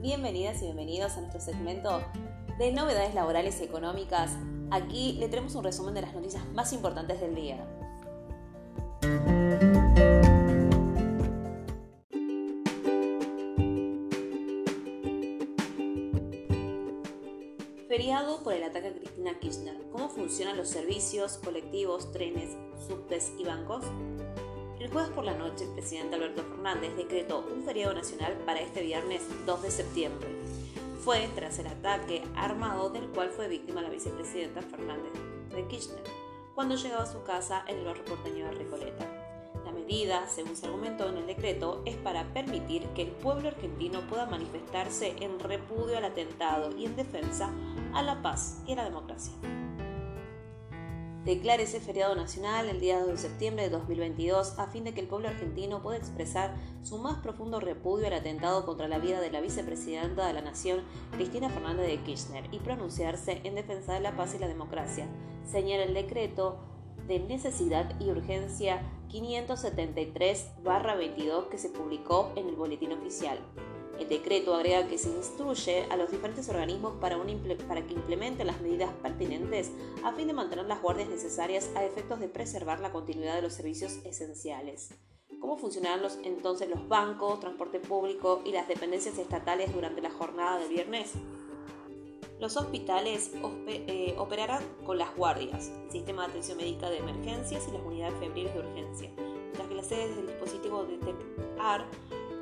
bienvenidas y bienvenidos a nuestro segmento de novedades laborales y económicas. Aquí le tenemos un resumen de las noticias más importantes del día. Feriado por el ataque a Cristina Kirchner. ¿Cómo funcionan los servicios, colectivos, trenes, subtes y bancos? El jueves por la noche, el presidente Alberto Fernández decretó un feriado nacional para este viernes 2 de septiembre. Fue tras el ataque armado del cual fue víctima la vicepresidenta Fernández de Kirchner, cuando llegaba a su casa en el barrio porteño de Recoleta. La medida, según se argumentó en el decreto, es para permitir que el pueblo argentino pueda manifestarse en repudio al atentado y en defensa a la paz y a la democracia declare ese feriado nacional el día 2 de septiembre de 2022 a fin de que el pueblo argentino pueda expresar su más profundo repudio al atentado contra la vida de la vicepresidenta de la Nación, Cristina Fernández de Kirchner, y pronunciarse en defensa de la paz y la democracia, señala el decreto de necesidad y urgencia 573-22 que se publicó en el Boletín Oficial. El decreto agrega que se instruye a los diferentes organismos para, para, que implementen las medidas pertinentes a fin de mantener las guardias necesarias a efectos de preservar la continuidad de los servicios esenciales. ¿Cómo funcionarán los, entonces los bancos, transporte público y las dependencias estatales durante la jornada del viernes? Los hospitales eh, operarán con las guardias, el sistema de atención médica de emergencias y las unidades febriles de urgencia, mientras que las sedes del dispositivo de TEPAR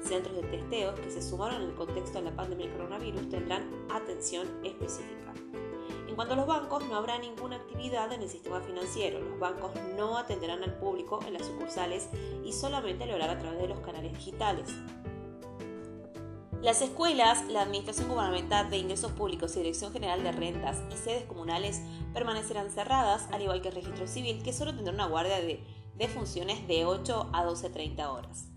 centros de testeos que se sumaron en el contexto de la pandemia del coronavirus tendrán atención específica. En cuanto a los bancos, no habrá ninguna actividad en el sistema financiero. Los bancos no atenderán al público en las sucursales y solamente lo harán a través de los canales digitales. Las escuelas, la Administración Gubernamental de Ingresos Públicos y Dirección General de Rentas y sedes comunales permanecerán cerradas, al igual que el registro civil, que solo tendrá una guardia de, de funciones de 8 a 12.30 horas.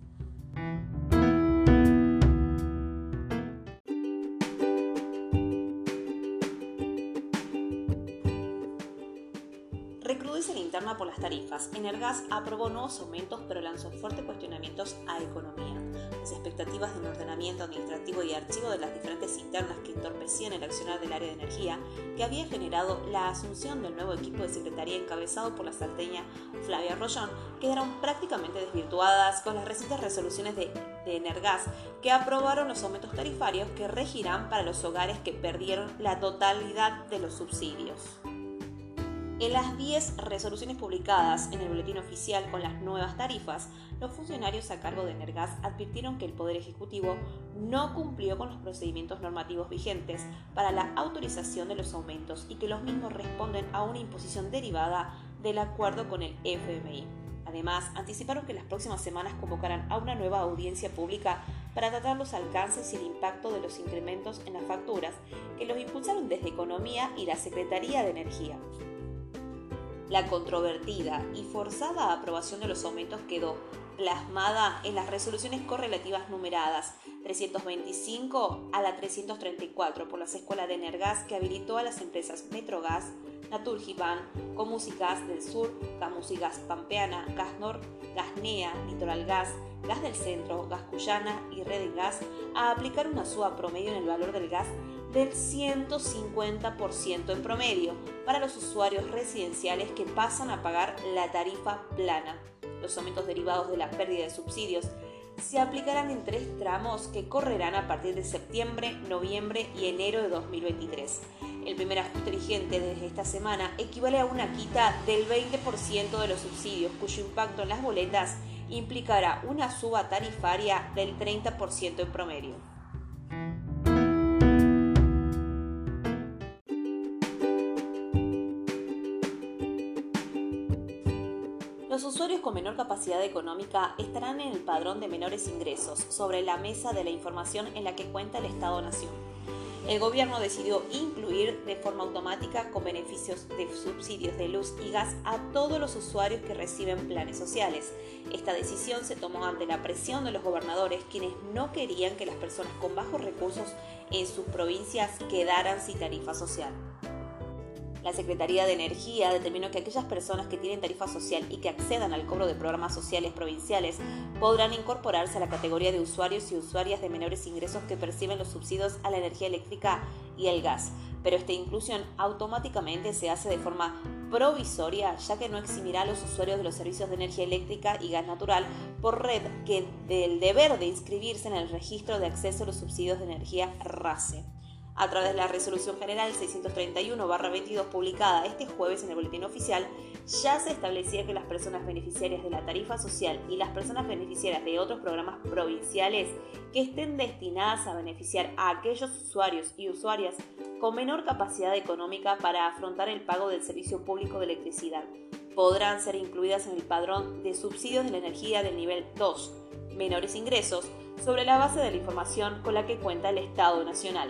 La interna por las tarifas. Energas aprobó nuevos aumentos pero lanzó fuertes cuestionamientos a economía. Las expectativas de un ordenamiento administrativo y archivo de las diferentes internas que entorpecían el accionar del área de energía, que había generado la asunción del nuevo equipo de secretaría encabezado por la salteña Flavia Rollón, quedaron prácticamente desvirtuadas con las recientes resoluciones de, de Energas que aprobaron los aumentos tarifarios que regirán para los hogares que perdieron la totalidad de los subsidios. En las 10 resoluciones publicadas en el boletín oficial con las nuevas tarifas, los funcionarios a cargo de Energas advirtieron que el Poder Ejecutivo no cumplió con los procedimientos normativos vigentes para la autorización de los aumentos y que los mismos responden a una imposición derivada del acuerdo con el FMI. Además, anticiparon que las próximas semanas convocarán a una nueva audiencia pública para tratar los alcances y el impacto de los incrementos en las facturas que los impulsaron desde Economía y la Secretaría de Energía. La controvertida y forzada aprobación de los aumentos quedó plasmada en las resoluciones correlativas numeradas 325 a la 334 por las escuelas de Energas que habilitó a las empresas Metrogas, Naturgiban, Comusigas del Sur, Camusigas Pampeana, Gasnor, Gasnea, Litoral Gas, Gas del Centro, Gas Cuyana y Red Gas a aplicar una suba promedio en el valor del gas del 150% en promedio para los usuarios residenciales que pasan a pagar la tarifa plana. Los aumentos derivados de la pérdida de subsidios se aplicarán en tres tramos que correrán a partir de septiembre, noviembre y enero de 2023. El primer ajuste vigente desde esta semana equivale a una quita del 20% de los subsidios, cuyo impacto en las boletas implicará una suba tarifaria del 30% en promedio. Los usuarios con menor capacidad económica estarán en el padrón de menores ingresos, sobre la mesa de la información en la que cuenta el Estado-Nación. El gobierno decidió incluir de forma automática con beneficios de subsidios de luz y gas a todos los usuarios que reciben planes sociales. Esta decisión se tomó ante la presión de los gobernadores quienes no querían que las personas con bajos recursos en sus provincias quedaran sin tarifa social. La Secretaría de Energía determinó que aquellas personas que tienen tarifa social y que accedan al cobro de programas sociales provinciales podrán incorporarse a la categoría de usuarios y usuarias de menores ingresos que perciben los subsidios a la energía eléctrica y el gas, pero esta inclusión automáticamente se hace de forma provisoria ya que no eximirá a los usuarios de los servicios de energía eléctrica y gas natural por red que del deber de inscribirse en el registro de acceso a los subsidios de energía RACE a través de la Resolución General 631-22 publicada este jueves en el Boletín Oficial, ya se establecía que las personas beneficiarias de la tarifa social y las personas beneficiarias de otros programas provinciales que estén destinadas a beneficiar a aquellos usuarios y usuarias con menor capacidad económica para afrontar el pago del servicio público de electricidad podrán ser incluidas en el padrón de subsidios de la energía del nivel 2, menores ingresos, sobre la base de la información con la que cuenta el Estado Nacional.